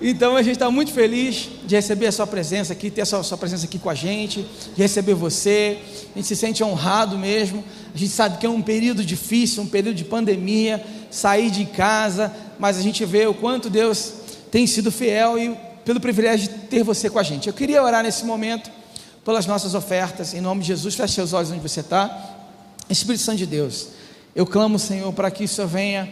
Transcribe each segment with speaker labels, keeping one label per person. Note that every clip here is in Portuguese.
Speaker 1: Então a gente está muito feliz de receber a sua presença aqui, ter a sua, sua, presença aqui com a gente, de receber você. A gente se sente honrado mesmo. A gente sabe que é um período difícil, um período de pandemia, sair de casa, mas a gente vê o quanto Deus tem sido fiel e pelo privilégio de ter você com a gente. Eu queria orar nesse momento pelas nossas ofertas, em nome de Jesus. Feche seus olhos onde você está. Espírito Santo de Deus, eu clamo, Senhor, para que isso venha,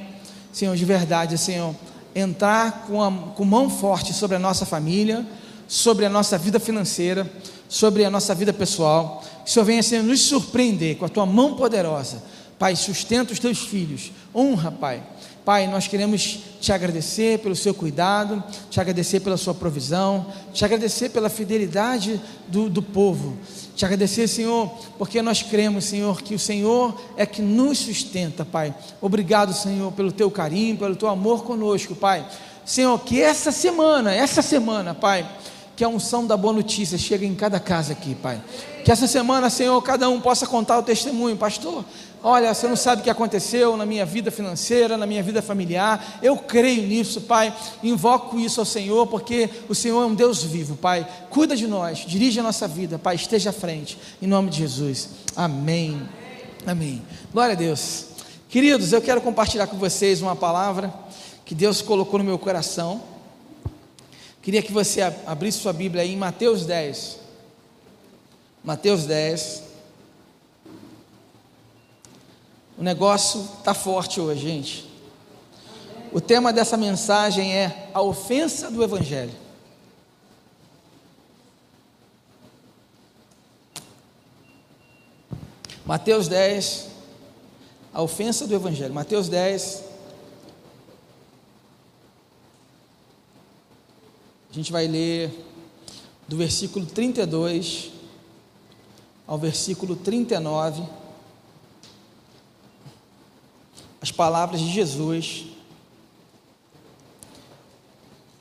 Speaker 1: Senhor, de verdade, Senhor entrar com, a, com mão forte sobre a nossa família, sobre a nossa vida financeira, sobre a nossa vida pessoal. Que o Senhor venha Senhor, nos surpreender com a tua mão poderosa. Pai, sustenta os teus filhos. Honra, Pai. Pai, nós queremos te agradecer pelo seu cuidado, te agradecer pela sua provisão, te agradecer pela fidelidade do, do povo, te agradecer, Senhor, porque nós cremos, Senhor, que o Senhor é que nos sustenta, Pai. Obrigado, Senhor, pelo teu carinho, pelo teu amor conosco, Pai. Senhor, que essa semana, essa semana, Pai, que a unção da boa notícia chegue em cada casa aqui, Pai. Que essa semana, Senhor, cada um possa contar o testemunho, pastor. Olha, você não sabe o que aconteceu na minha vida financeira, na minha vida familiar. Eu creio nisso, Pai. Invoco isso ao Senhor, porque o Senhor é um Deus vivo, Pai. Cuida de nós, dirige a nossa vida, Pai. Esteja à frente, em nome de Jesus. Amém. Amém. Glória a Deus. Queridos, eu quero compartilhar com vocês uma palavra que Deus colocou no meu coração. Queria que você abrisse sua Bíblia aí em Mateus 10. Mateus 10. O negócio está forte hoje, gente. O tema dessa mensagem é a ofensa do Evangelho. Mateus 10, a ofensa do Evangelho. Mateus 10. A gente vai ler do versículo 32 ao versículo 39 as palavras de Jesus,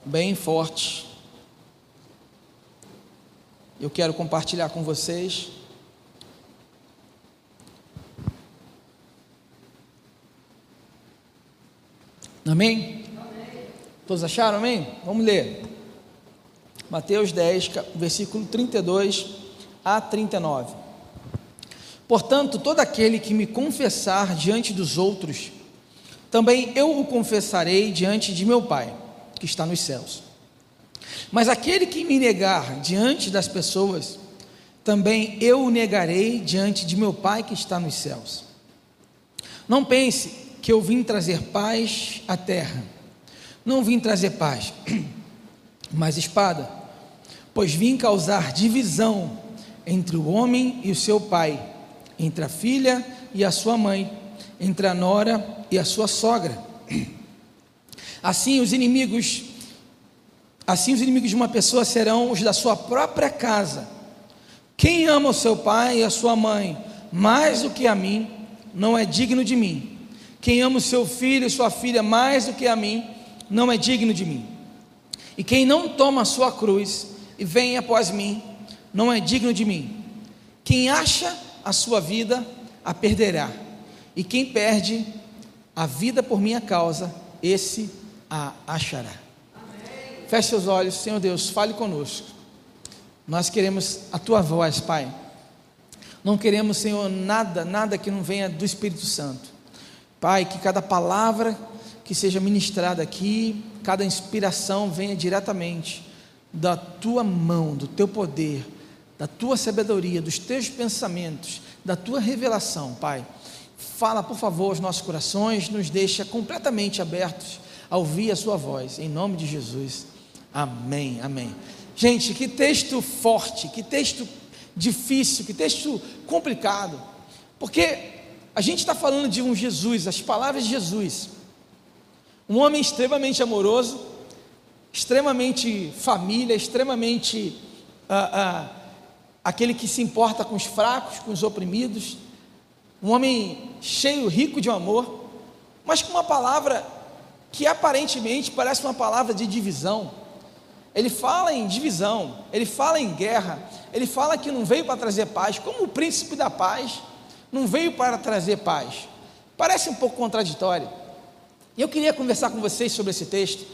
Speaker 1: bem fortes. Eu quero compartilhar com vocês. Amém? amém? Todos acharam amém? Vamos ler. Mateus 10, versículo 32 a 39. Portanto, todo aquele que me confessar diante dos outros, também eu o confessarei diante de meu Pai, que está nos céus. Mas aquele que me negar diante das pessoas, também eu o negarei diante de meu Pai que está nos céus. Não pense que eu vim trazer paz à terra. Não vim trazer paz, mas espada, pois vim causar divisão entre o homem e o seu pai entre a filha e a sua mãe, entre a nora e a sua sogra. Assim os inimigos, assim os inimigos de uma pessoa serão os da sua própria casa. Quem ama o seu pai e a sua mãe mais do que a mim, não é digno de mim. Quem ama o seu filho e sua filha mais do que a mim, não é digno de mim. E quem não toma a sua cruz e vem após mim, não é digno de mim. Quem acha a sua vida a perderá, e quem perde a vida por minha causa, esse a achará. Amém. Feche seus olhos, Senhor Deus, fale conosco. Nós queremos a tua voz, Pai. Não queremos, Senhor, nada, nada que não venha do Espírito Santo. Pai, que cada palavra que seja ministrada aqui, cada inspiração venha diretamente da tua mão, do teu poder, da tua sabedoria, dos teus pensamentos, da tua revelação, Pai. Fala, por favor, aos nossos corações, nos deixa completamente abertos a ouvir a Sua voz, em nome de Jesus. Amém, amém. Gente, que texto forte, que texto difícil, que texto complicado, porque a gente está falando de um Jesus, as palavras de Jesus, um homem extremamente amoroso, extremamente família, extremamente. Uh, uh, aquele que se importa com os fracos, com os oprimidos, um homem cheio, rico de amor, mas com uma palavra que aparentemente parece uma palavra de divisão. Ele fala em divisão, ele fala em guerra, ele fala que não veio para trazer paz, como o príncipe da paz não veio para trazer paz. Parece um pouco contraditório. E eu queria conversar com vocês sobre esse texto,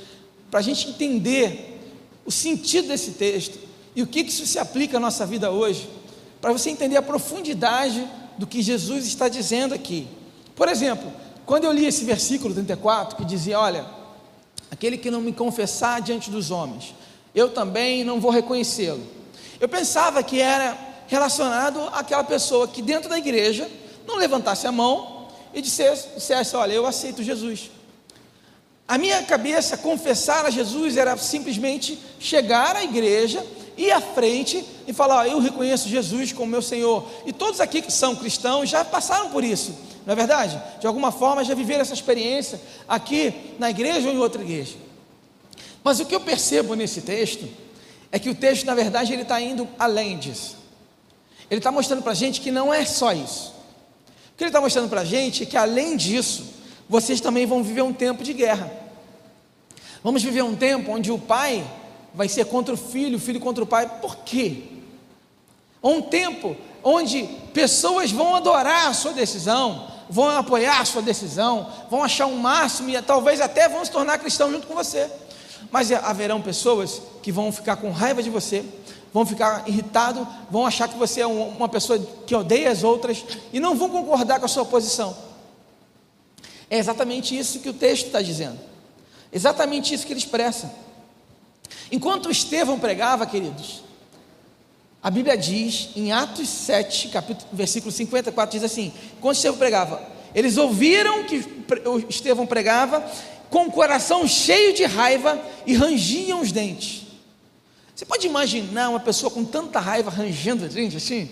Speaker 1: para a gente entender o sentido desse texto e o que, isso se aplica à nossa vida hoje, para você entender a profundidade do que Jesus está dizendo aqui. Por exemplo, quando eu li esse versículo 34, que dizia: Olha, aquele que não me confessar diante dos homens, eu também não vou reconhecê-lo. Eu pensava que era relacionado àquela pessoa que dentro da igreja não levantasse a mão e dissesse, dissesse Olha, eu aceito Jesus. A minha cabeça, confessar a Jesus era simplesmente chegar à igreja, ir à frente e falar: Eu reconheço Jesus como meu Senhor. E todos aqui que são cristãos já passaram por isso, não é verdade? De alguma forma já viveram essa experiência aqui na igreja ou em outra igreja. Mas o que eu percebo nesse texto é que o texto, na verdade, ele está indo além disso. Ele está mostrando para a gente que não é só isso. O que ele está mostrando para a gente é que, além disso, vocês também vão viver um tempo de guerra. Vamos viver um tempo onde o pai vai ser contra o filho, o filho contra o pai. Por quê? Um tempo onde pessoas vão adorar a sua decisão, vão apoiar a sua decisão, vão achar um máximo e talvez até vão se tornar cristão junto com você. Mas haverão pessoas que vão ficar com raiva de você, vão ficar irritados, vão achar que você é uma pessoa que odeia as outras e não vão concordar com a sua posição. É exatamente isso que o texto está dizendo. Exatamente isso que ele expressa. Enquanto Estevão pregava, queridos, a Bíblia diz, em Atos 7, capítulo, versículo 54, diz assim: enquanto Estevão pregava, eles ouviram que Estevão pregava com o coração cheio de raiva e rangiam os dentes. Você pode imaginar uma pessoa com tanta raiva rangendo os dentes assim?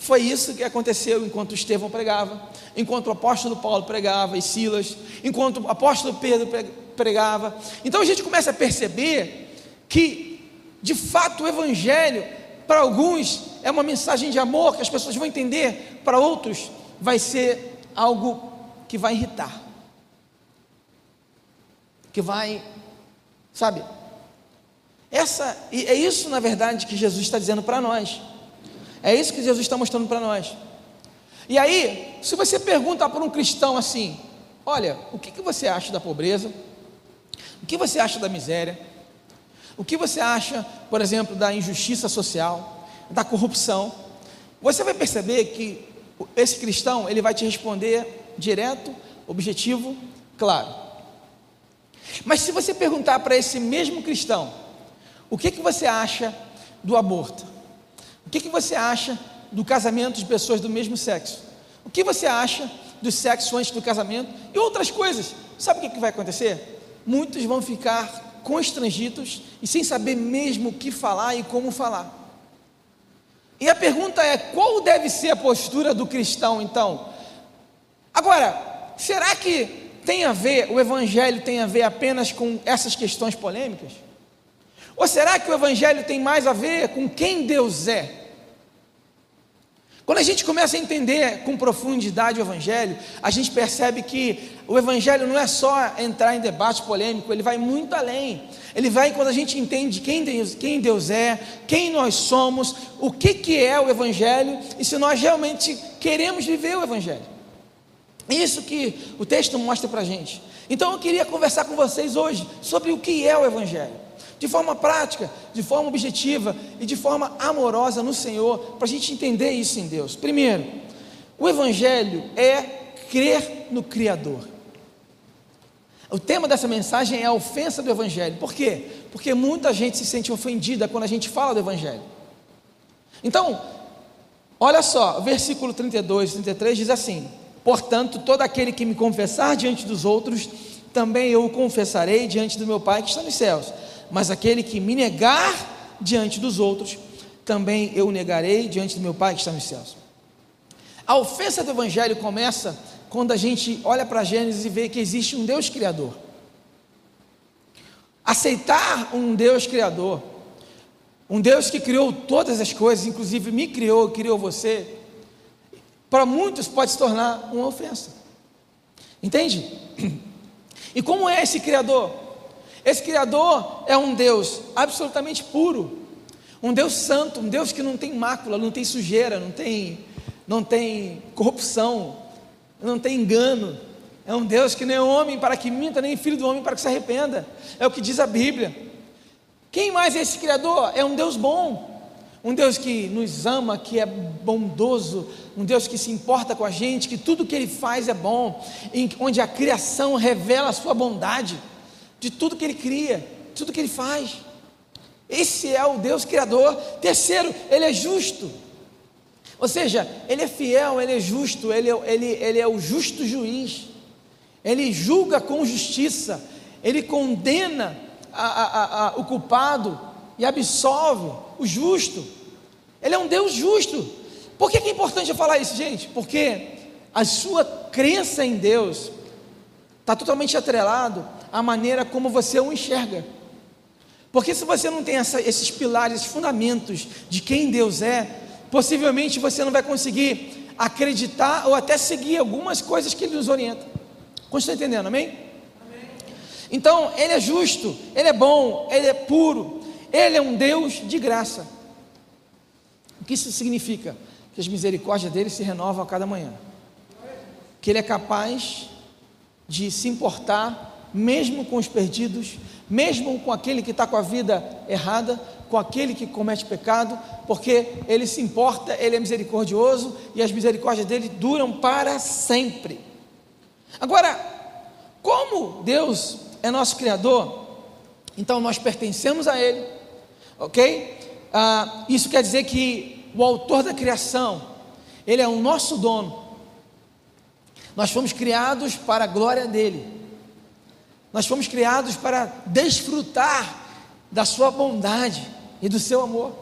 Speaker 1: Foi isso que aconteceu enquanto Estevão pregava, enquanto o apóstolo Paulo pregava e Silas, enquanto o apóstolo Pedro pregava. Então a gente começa a perceber que, de fato, o Evangelho, para alguns, é uma mensagem de amor que as pessoas vão entender, para outros, vai ser algo que vai irritar, que vai, sabe? Essa, é isso, na verdade, que Jesus está dizendo para nós. É isso que Jesus está mostrando para nós. E aí, se você pergunta para um cristão assim: Olha, o que, que você acha da pobreza? O que você acha da miséria? O que você acha, por exemplo, da injustiça social, da corrupção? Você vai perceber que esse cristão ele vai te responder direto, objetivo, claro. Mas se você perguntar para esse mesmo cristão, o que, que você acha do aborto? O que, que você acha do casamento de pessoas do mesmo sexo? O que você acha do sexo antes do casamento? E outras coisas. Sabe o que, que vai acontecer? Muitos vão ficar constrangidos e sem saber mesmo o que falar e como falar. E a pergunta é: qual deve ser a postura do cristão então? Agora, será que tem a ver, o evangelho tem a ver apenas com essas questões polêmicas? Ou será que o Evangelho tem mais a ver com quem Deus é? Quando a gente começa a entender com profundidade o Evangelho, a gente percebe que o Evangelho não é só entrar em debate polêmico, ele vai muito além. Ele vai quando a gente entende quem Deus, quem Deus é, quem nós somos, o que, que é o Evangelho e se nós realmente queremos viver o Evangelho. Isso que o texto mostra para a gente. Então eu queria conversar com vocês hoje sobre o que é o Evangelho de forma prática, de forma objetiva e de forma amorosa no Senhor, para a gente entender isso em Deus. Primeiro, o Evangelho é crer no Criador. O tema dessa mensagem é a ofensa do Evangelho. Por quê? Porque muita gente se sente ofendida quando a gente fala do Evangelho. Então, olha só, versículo 32 e 33 diz assim: Portanto, todo aquele que me confessar diante dos outros, também eu o confessarei diante do meu Pai que está nos céus mas aquele que me negar diante dos outros, também eu o negarei diante do meu Pai que está nos céus. A ofensa do Evangelho começa quando a gente olha para Gênesis e vê que existe um Deus Criador. Aceitar um Deus Criador, um Deus que criou todas as coisas, inclusive me criou, criou você, para muitos pode se tornar uma ofensa. Entende? E como é esse Criador? Esse Criador é um Deus absolutamente puro, um Deus santo, um Deus que não tem mácula, não tem sujeira, não tem, não tem corrupção, não tem engano, É um Deus que nem é homem para que minta, nem filho do homem para que se arrependa. É o que diz a Bíblia. Quem mais é esse Criador? É um Deus bom. Um Deus que nos ama, que é bondoso, um Deus que se importa com a gente, que tudo que Ele faz é bom, onde a criação revela a sua bondade, de tudo que Ele cria, de tudo que Ele faz. Esse é o Deus Criador. Terceiro, Ele é justo. Ou seja, Ele é fiel, Ele é justo, Ele é, ele, ele é o justo juiz. Ele julga com justiça, Ele condena a, a, a, o culpado e absolve o justo. Ele é um Deus justo. Por que, é importante eu falar isso, gente? Porque a sua crença em Deus está totalmente atrelado à maneira como você o enxerga. Porque se você não tem essa, esses pilares, esses fundamentos de quem Deus é, possivelmente você não vai conseguir acreditar ou até seguir algumas coisas que Ele nos orienta. Estão entendendo, amém? amém? Então, Ele é justo, Ele é bom, Ele é puro, Ele é um Deus de graça. O que isso significa? Que as misericórdias dele se renovam a cada manhã. Que Ele é capaz de se importar mesmo com os perdidos, mesmo com aquele que está com a vida errada, com aquele que comete pecado, porque ele se importa, ele é misericordioso e as misericórdias dele duram para sempre. Agora, como Deus é nosso Criador, então nós pertencemos a Ele, ok? Ah, isso quer dizer que o autor da criação, Ele é o nosso dono. Nós fomos criados para a glória dEle. Nós fomos criados para desfrutar da Sua bondade e do Seu amor.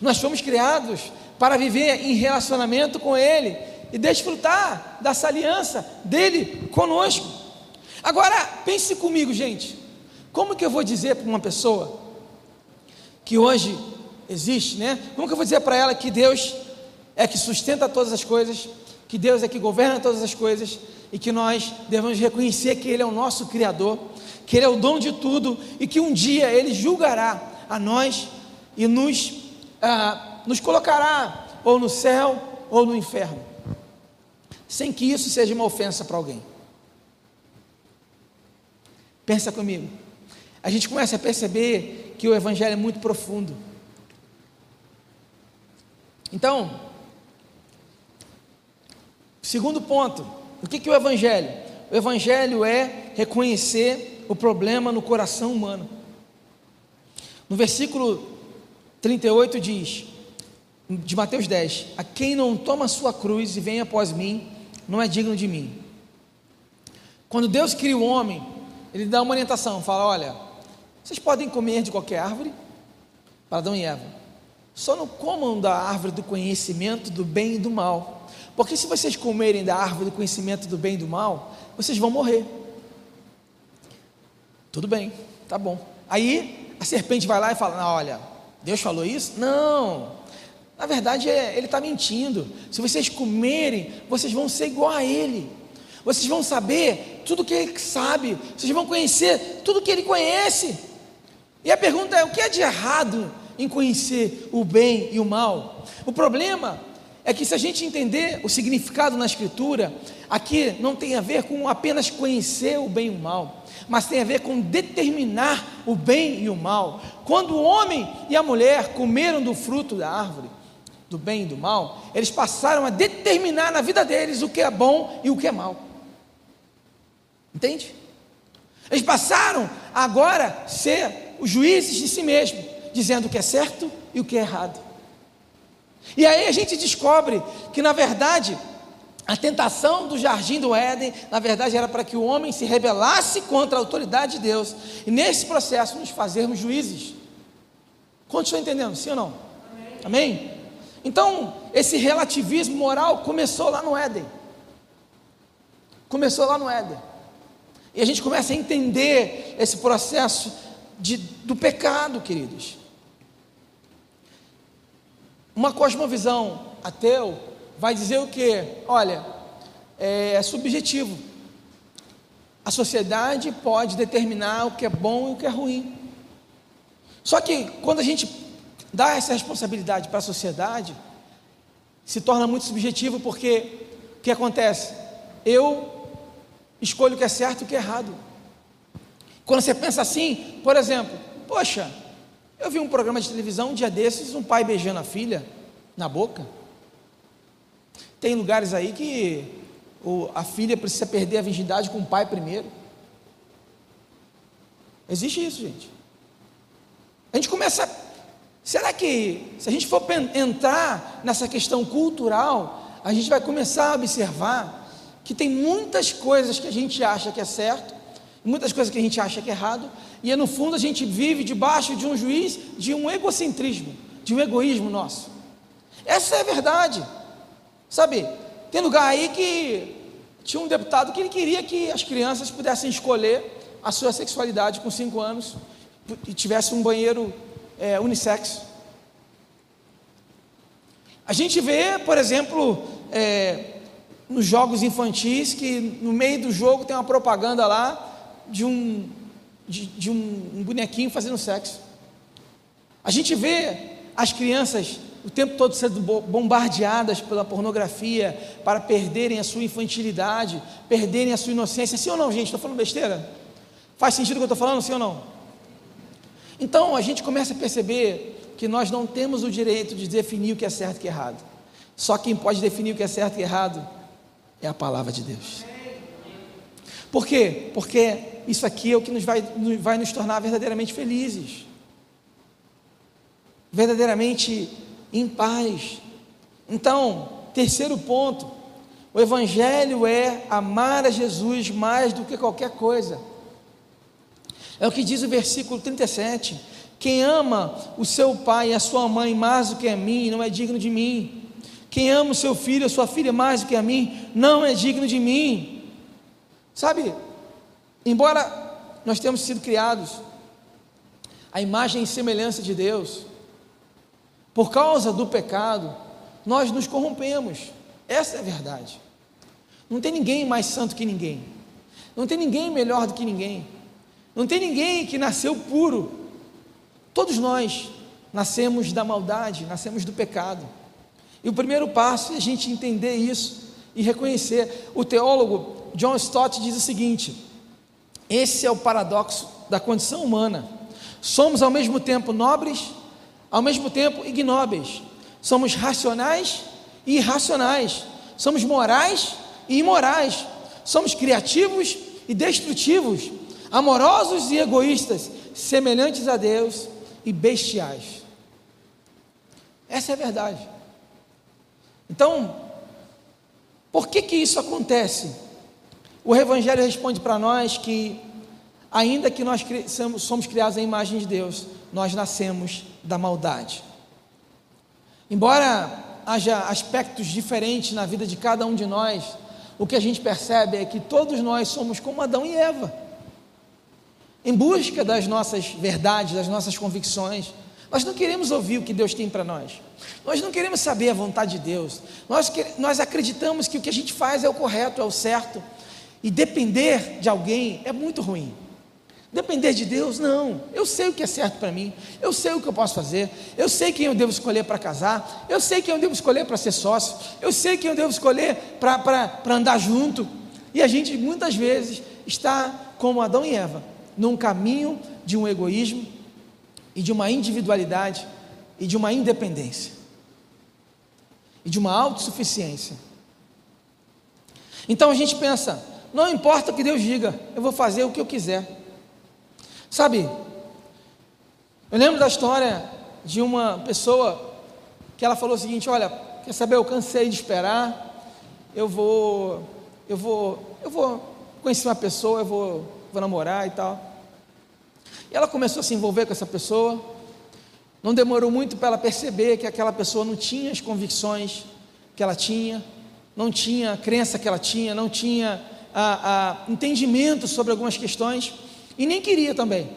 Speaker 1: Nós fomos criados para viver em relacionamento com Ele e desfrutar dessa aliança dele conosco. Agora, pense comigo, gente. Como que eu vou dizer para uma pessoa que hoje existe, né? Como que eu vou dizer para ela que Deus é que sustenta todas as coisas, que Deus é que governa todas as coisas e que nós devemos reconhecer que Ele é o nosso Criador, que Ele é o dom de tudo e que um dia Ele julgará a nós e nos, ah, nos colocará ou no céu ou no inferno, sem que isso seja uma ofensa para alguém. Pensa comigo. A gente começa a perceber que o Evangelho é muito profundo. Então, segundo ponto, o que, que é o Evangelho? O Evangelho é reconhecer o problema no coração humano. No versículo 38 diz, de Mateus 10: A quem não toma sua cruz e vem após mim, não é digno de mim. Quando Deus cria o homem, Ele dá uma orientação: fala, olha, vocês podem comer de qualquer árvore, para Adão e Eva, só não comam da árvore do conhecimento do bem e do mal porque se vocês comerem da árvore do conhecimento do bem e do mal, vocês vão morrer. Tudo bem, tá bom. Aí a serpente vai lá e fala: Olha, Deus falou isso? Não. Na verdade, é, ele está mentindo. Se vocês comerem, vocês vão ser igual a ele. Vocês vão saber tudo que ele sabe. Vocês vão conhecer tudo que ele conhece. E a pergunta é: o que é de errado em conhecer o bem e o mal? O problema é que se a gente entender o significado na Escritura, aqui não tem a ver com apenas conhecer o bem e o mal, mas tem a ver com determinar o bem e o mal. Quando o homem e a mulher comeram do fruto da árvore, do bem e do mal, eles passaram a determinar na vida deles o que é bom e o que é mal. Entende? Eles passaram agora a ser os juízes de si mesmos, dizendo o que é certo e o que é errado. E aí a gente descobre que, na verdade, a tentação do jardim do Éden, na verdade, era para que o homem se rebelasse contra a autoridade de Deus e, nesse processo, nos fazermos juízes. Estão entendendo? Sim ou não? Amém? Amém? Então, esse relativismo moral começou lá no Éden. Começou lá no Éden. E a gente começa a entender esse processo de, do pecado, queridos. Uma cosmovisão ateu vai dizer o que? Olha, é, é subjetivo. A sociedade pode determinar o que é bom e o que é ruim. Só que quando a gente dá essa responsabilidade para a sociedade, se torna muito subjetivo porque o que acontece? Eu escolha o que é certo e o que é errado. Quando você pensa assim, por exemplo, poxa, eu vi um programa de televisão um dia desses, um pai beijando a filha na boca. Tem lugares aí que a filha precisa perder a virgindade com o pai primeiro. Existe isso, gente. A gente começa. Será que, se a gente for entrar nessa questão cultural, a gente vai começar a observar que tem muitas coisas que a gente acha que é certo, muitas coisas que a gente acha que é errado, e no fundo a gente vive debaixo de um juiz de um egocentrismo, de um egoísmo nosso. Essa é a verdade. Sabe, tem lugar aí que tinha um deputado que ele queria que as crianças pudessem escolher a sua sexualidade com 5 anos e tivesse um banheiro é, unissex. A gente vê, por exemplo, é, nos jogos infantis, que no meio do jogo tem uma propaganda lá de um, de, de um, bonequinho fazendo sexo. A gente vê as crianças o tempo todo sendo bombardeadas pela pornografia para perderem a sua infantilidade, perderem a sua inocência. Sim ou não, gente? Estou falando besteira? Faz sentido o que eu estou falando, sim ou não? Então a gente começa a perceber que nós não temos o direito de definir o que é certo e o que é errado. Só quem pode definir o que é certo e errado é a palavra de Deus. Por quê? Porque isso aqui é o que nos vai, vai nos tornar verdadeiramente felizes, verdadeiramente em paz. Então, terceiro ponto, o Evangelho é amar a Jesus mais do que qualquer coisa. É o que diz o versículo 37. Quem ama o seu pai e a sua mãe mais do que a mim, não é digno de mim. Quem ama o seu filho, a sua filha mais do que a mim, não é digno de mim. Sabe, embora nós tenhamos sido criados à imagem e semelhança de Deus, por causa do pecado, nós nos corrompemos. Essa é a verdade. Não tem ninguém mais santo que ninguém. Não tem ninguém melhor do que ninguém. Não tem ninguém que nasceu puro. Todos nós nascemos da maldade, nascemos do pecado. E o primeiro passo é a gente entender isso e reconhecer. O teólogo John Stott diz o seguinte: esse é o paradoxo da condição humana. Somos ao mesmo tempo nobres, ao mesmo tempo ignóbeis. Somos racionais e irracionais. Somos morais e imorais. Somos criativos e destrutivos. Amorosos e egoístas. Semelhantes a Deus e bestiais. Essa é a verdade. Então, por que que isso acontece? O Evangelho responde para nós que, ainda que nós somos criados à imagem de Deus, nós nascemos da maldade. Embora haja aspectos diferentes na vida de cada um de nós, o que a gente percebe é que todos nós somos como Adão e Eva, em busca das nossas verdades, das nossas convicções, nós não queremos ouvir o que Deus tem para nós. Nós não queremos saber a vontade de Deus. Nós, nós acreditamos que o que a gente faz é o correto, é o certo. E depender de alguém é muito ruim. Depender de Deus, não. Eu sei o que é certo para mim. Eu sei o que eu posso fazer. Eu sei quem eu devo escolher para casar. Eu sei quem eu devo escolher para ser sócio. Eu sei quem eu devo escolher para andar junto. E a gente muitas vezes está como Adão e Eva, num caminho de um egoísmo, e de uma individualidade e de uma independência e de uma autossuficiência. Então a gente pensa, não importa o que Deus diga, eu vou fazer o que eu quiser. Sabe, eu lembro da história de uma pessoa que ela falou o seguinte: olha, quer saber, eu cansei de esperar, eu vou, eu vou, eu vou conhecer uma pessoa, eu vou, vou namorar e tal. E ela começou a se envolver com essa pessoa. Não demorou muito para ela perceber que aquela pessoa não tinha as convicções que ela tinha, não tinha a crença que ela tinha, não tinha a, a entendimento sobre algumas questões e nem queria também.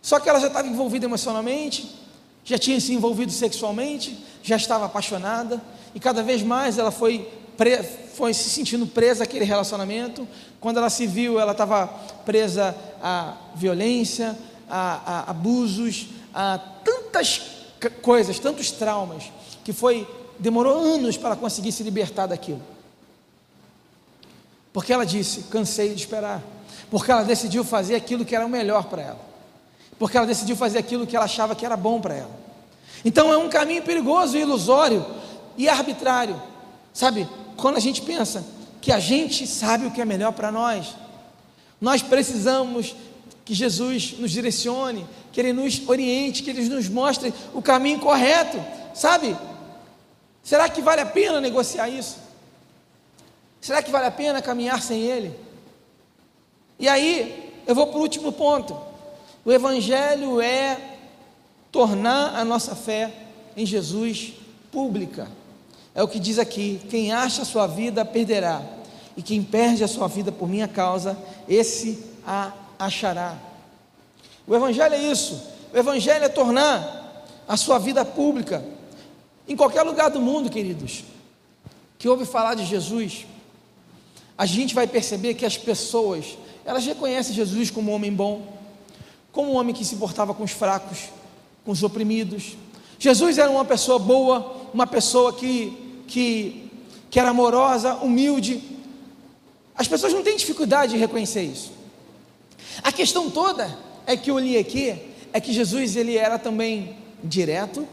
Speaker 1: Só que ela já estava envolvida emocionalmente, já tinha se envolvido sexualmente, já estava apaixonada e cada vez mais ela foi, foi se sentindo presa àquele relacionamento. Quando ela se viu, ela estava presa à violência, a, a abusos, a tantas coisas, tantos traumas, que foi demorou anos para conseguir se libertar daquilo. Porque ela disse: cansei de esperar. Porque ela decidiu fazer aquilo que era o melhor para ela. Porque ela decidiu fazer aquilo que ela achava que era bom para ela. Então é um caminho perigoso, ilusório e arbitrário. Sabe, quando a gente pensa que a gente sabe o que é melhor para nós, nós precisamos que Jesus nos direcione, que Ele nos oriente, que Ele nos mostre o caminho correto, sabe? Será que vale a pena negociar isso? Será que vale a pena caminhar sem Ele? E aí, eu vou para o último ponto. O Evangelho é tornar a nossa fé em Jesus pública. É o que diz aqui: quem acha a sua vida perderá, e quem perde a sua vida por minha causa, esse a achará. O Evangelho é isso. O Evangelho é tornar a sua vida pública. Em qualquer lugar do mundo, queridos, que ouve falar de Jesus, a gente vai perceber que as pessoas, elas reconhecem Jesus como um homem bom, como um homem que se portava com os fracos, com os oprimidos. Jesus era uma pessoa boa, uma pessoa que, que, que era amorosa, humilde. As pessoas não têm dificuldade de reconhecer isso. A questão toda é que eu li aqui é que Jesus ele era também direto,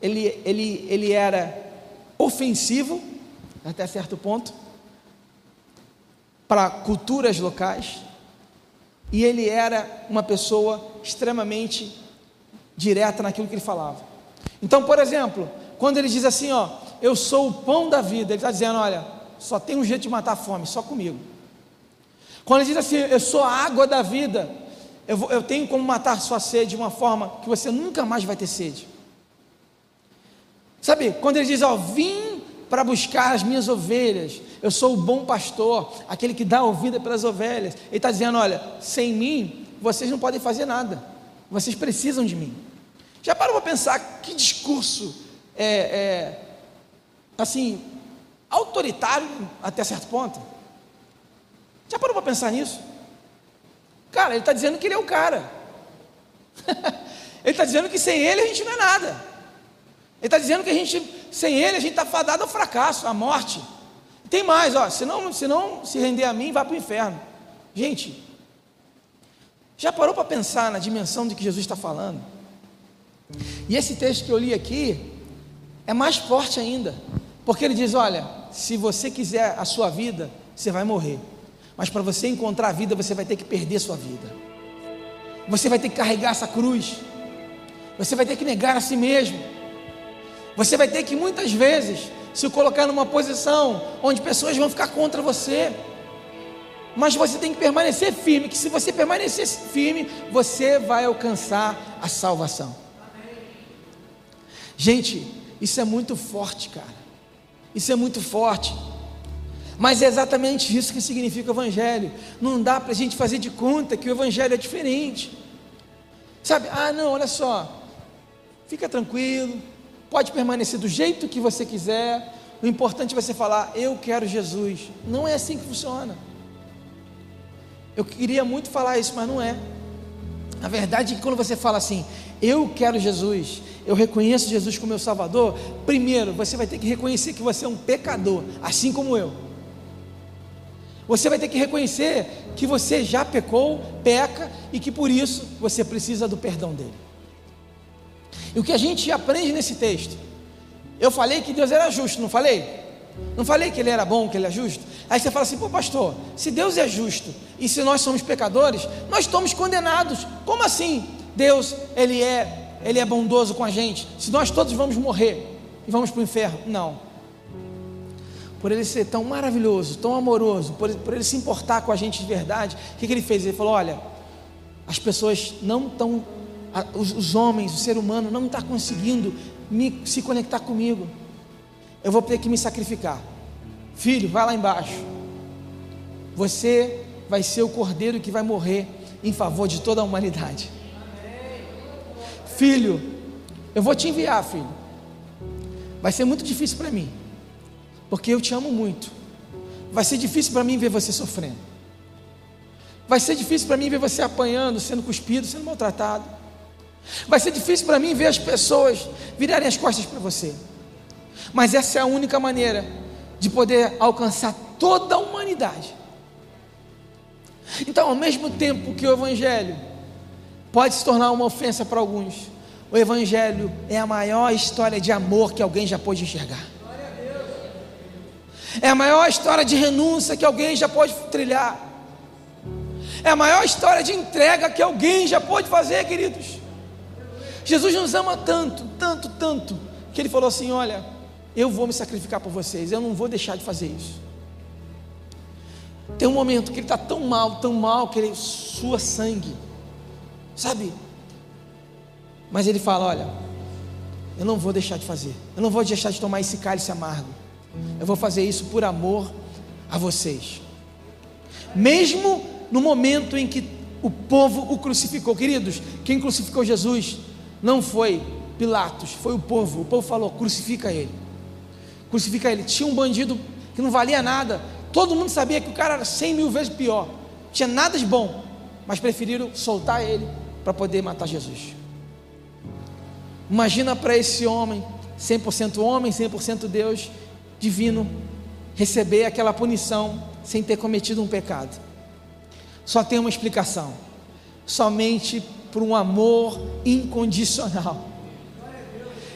Speaker 1: ele, ele, ele era ofensivo até certo ponto para culturas locais e ele era uma pessoa extremamente direta naquilo que ele falava. Então, por exemplo, quando ele diz assim, ó, eu sou o pão da vida, ele está dizendo, olha, só tem um jeito de matar a fome, só comigo. Quando ele diz assim, eu sou a água da vida, eu, vou, eu tenho como matar sua sede de uma forma que você nunca mais vai ter sede. Sabe, quando ele diz, ó, vim para buscar as minhas ovelhas, eu sou o bom pastor, aquele que dá ouvida pelas ovelhas. Ele está dizendo: olha, sem mim, vocês não podem fazer nada, vocês precisam de mim. Já parou para pensar que discurso é, é assim, autoritário até certo ponto? Já parou para pensar nisso? Cara, ele está dizendo que ele é o cara. ele está dizendo que sem ele a gente não é nada. Ele está dizendo que a gente, sem ele, a gente está fadado ao fracasso, à morte. Tem mais, ó, se não, se não se render a mim, vá para o inferno. Gente, já parou para pensar na dimensão de que Jesus está falando? E esse texto que eu li aqui é mais forte ainda, porque ele diz: olha, se você quiser a sua vida, você vai morrer. Mas para você encontrar a vida, você vai ter que perder sua vida. Você vai ter que carregar essa cruz. Você vai ter que negar a si mesmo. Você vai ter que muitas vezes se colocar numa posição onde pessoas vão ficar contra você. Mas você tem que permanecer firme, que se você permanecer firme, você vai alcançar a salvação. Gente, isso é muito forte, cara. Isso é muito forte. Mas é exatamente isso que significa o Evangelho. Não dá para a gente fazer de conta que o Evangelho é diferente. Sabe? Ah, não, olha só. Fica tranquilo. Pode permanecer do jeito que você quiser. O importante é você falar, eu quero Jesus. Não é assim que funciona. Eu queria muito falar isso, mas não é. A verdade é que quando você fala assim, eu quero Jesus, eu reconheço Jesus como meu Salvador, primeiro você vai ter que reconhecer que você é um pecador, assim como eu. Você vai ter que reconhecer que você já pecou, peca e que por isso você precisa do perdão dele. E o que a gente aprende nesse texto? Eu falei que Deus era justo, não falei? Não falei que ele era bom, que ele é justo? Aí você fala assim, pô pastor, se Deus é justo e se nós somos pecadores, nós estamos condenados. Como assim? Deus, ele é, ele é bondoso com a gente. Se nós todos vamos morrer e vamos para o inferno? Não por ele ser tão maravilhoso, tão amoroso, por, por ele se importar com a gente de verdade, o que, que ele fez? Ele falou: olha, as pessoas não estão, os, os, homens, o ser humano não está conseguindo me, se conectar comigo. Eu vou ter que me sacrificar. Filho, vai lá embaixo. Você vai ser o cordeiro que vai morrer em favor de toda a humanidade. Filho, eu vou te enviar, filho. Vai ser muito difícil para mim porque eu te amo muito. Vai ser difícil para mim ver você sofrendo. Vai ser difícil para mim ver você apanhando, sendo cuspido, sendo maltratado. Vai ser difícil para mim ver as pessoas virarem as costas para você. Mas essa é a única maneira de poder alcançar toda a humanidade. Então, ao mesmo tempo que o Evangelho pode se tornar uma ofensa para alguns, o Evangelho é a maior história de amor que alguém já pôde enxergar. É a maior história de renúncia que alguém já pode trilhar. É a maior história de entrega que alguém já pode fazer, queridos. Jesus nos ama tanto, tanto, tanto, que ele falou assim: Olha, eu vou me sacrificar por vocês, eu não vou deixar de fazer isso. Tem um momento que ele está tão mal, tão mal, que ele sua sangue, sabe? Mas ele fala: Olha, eu não vou deixar de fazer, eu não vou deixar de tomar esse cálice amargo, eu vou fazer isso por amor a vocês, mesmo no momento em que o povo o crucificou, queridos, quem crucificou Jesus não foi Pilatos, foi o povo, o povo falou: crucifica ele, crucifica ele. Tinha um bandido que não valia nada, todo mundo sabia que o cara era cem mil vezes pior, tinha nada de bom, mas preferiram soltar ele para poder matar Jesus. Imagina para esse homem, 100% homem, 100% Deus, divino, receber aquela punição sem ter cometido um pecado. Só tem uma explicação: somente por um amor incondicional.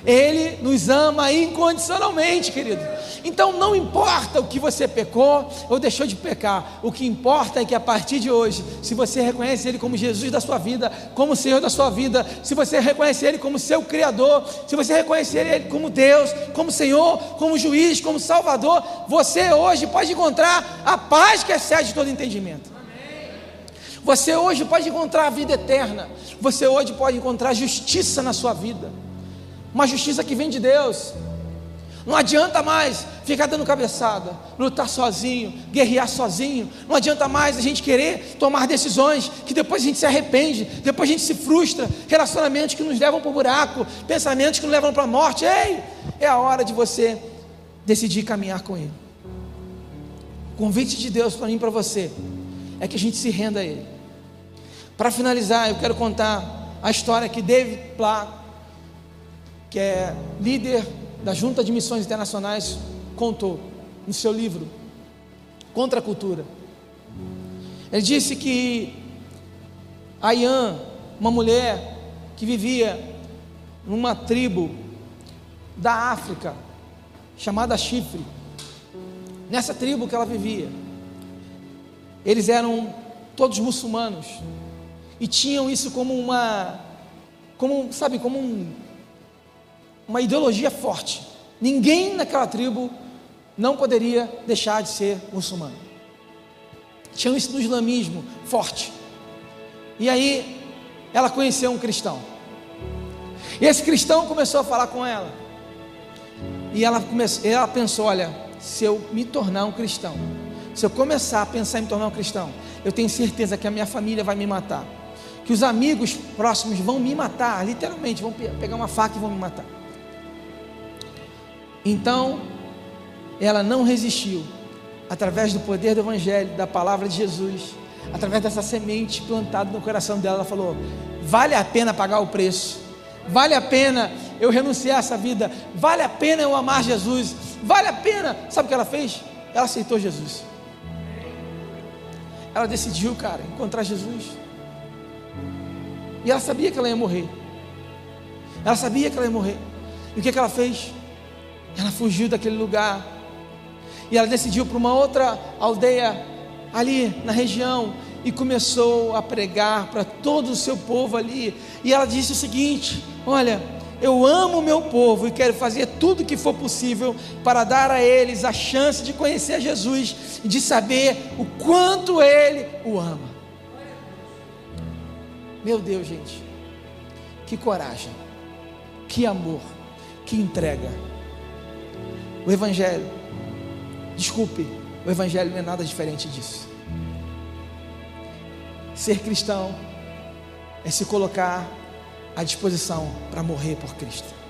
Speaker 1: Ele nos ama incondicionalmente, querido. Então não importa o que você pecou ou deixou de pecar, o que importa é que a partir de hoje, se você reconhece Ele como Jesus da sua vida, como Senhor da sua vida, se você reconhece Ele como seu Criador, se você reconhecer Ele como Deus, como Senhor, como Juiz, como Salvador, você hoje pode encontrar a paz que excede todo entendimento. Você hoje pode encontrar a vida eterna. Você hoje pode encontrar justiça na sua vida. Uma justiça que vem de Deus. Não adianta mais ficar dando cabeçada, lutar sozinho, guerrear sozinho. Não adianta mais a gente querer tomar decisões que depois a gente se arrepende, depois a gente se frustra. Relacionamentos que nos levam para o buraco, pensamentos que nos levam para a morte. Ei, é a hora de você decidir caminhar com Ele. O convite de Deus para mim e para você é que a gente se renda a Ele. Para finalizar, eu quero contar a história que David Platt, que é líder da Junta de Missões Internacionais, contou no seu livro Contra a Cultura. Ele disse que Ayan, uma mulher que vivia numa tribo da África chamada Chifre, nessa tribo que ela vivia, eles eram todos muçulmanos, e tinham isso como uma, como sabe, como um, uma ideologia forte. Ninguém naquela tribo não poderia deixar de ser muçulmano. Tinham isso no islamismo forte. E aí ela conheceu um cristão. E esse cristão começou a falar com ela. E ela, ela pensou: olha, se eu me tornar um cristão, se eu começar a pensar em me tornar um cristão, eu tenho certeza que a minha família vai me matar que os amigos próximos vão me matar, literalmente, vão pegar uma faca e vão me matar. Então, ela não resistiu, através do poder do Evangelho, da palavra de Jesus, através dessa semente plantada no coração dela, ela falou: vale a pena pagar o preço, vale a pena eu renunciar a essa vida, vale a pena eu amar Jesus, vale a pena. Sabe o que ela fez? Ela aceitou Jesus. Ela decidiu, cara, encontrar Jesus. E ela sabia que ela ia morrer. Ela sabia que ela ia morrer. E o que, que ela fez? Ela fugiu daquele lugar. E ela decidiu para uma outra aldeia ali na região e começou a pregar para todo o seu povo ali. E ela disse o seguinte: Olha, eu amo o meu povo e quero fazer tudo o que for possível para dar a eles a chance de conhecer Jesus e de saber o quanto Ele o ama. Meu Deus, gente, que coragem, que amor, que entrega. O Evangelho, desculpe, o Evangelho não é nada diferente disso. Ser cristão é se colocar à disposição para morrer por Cristo.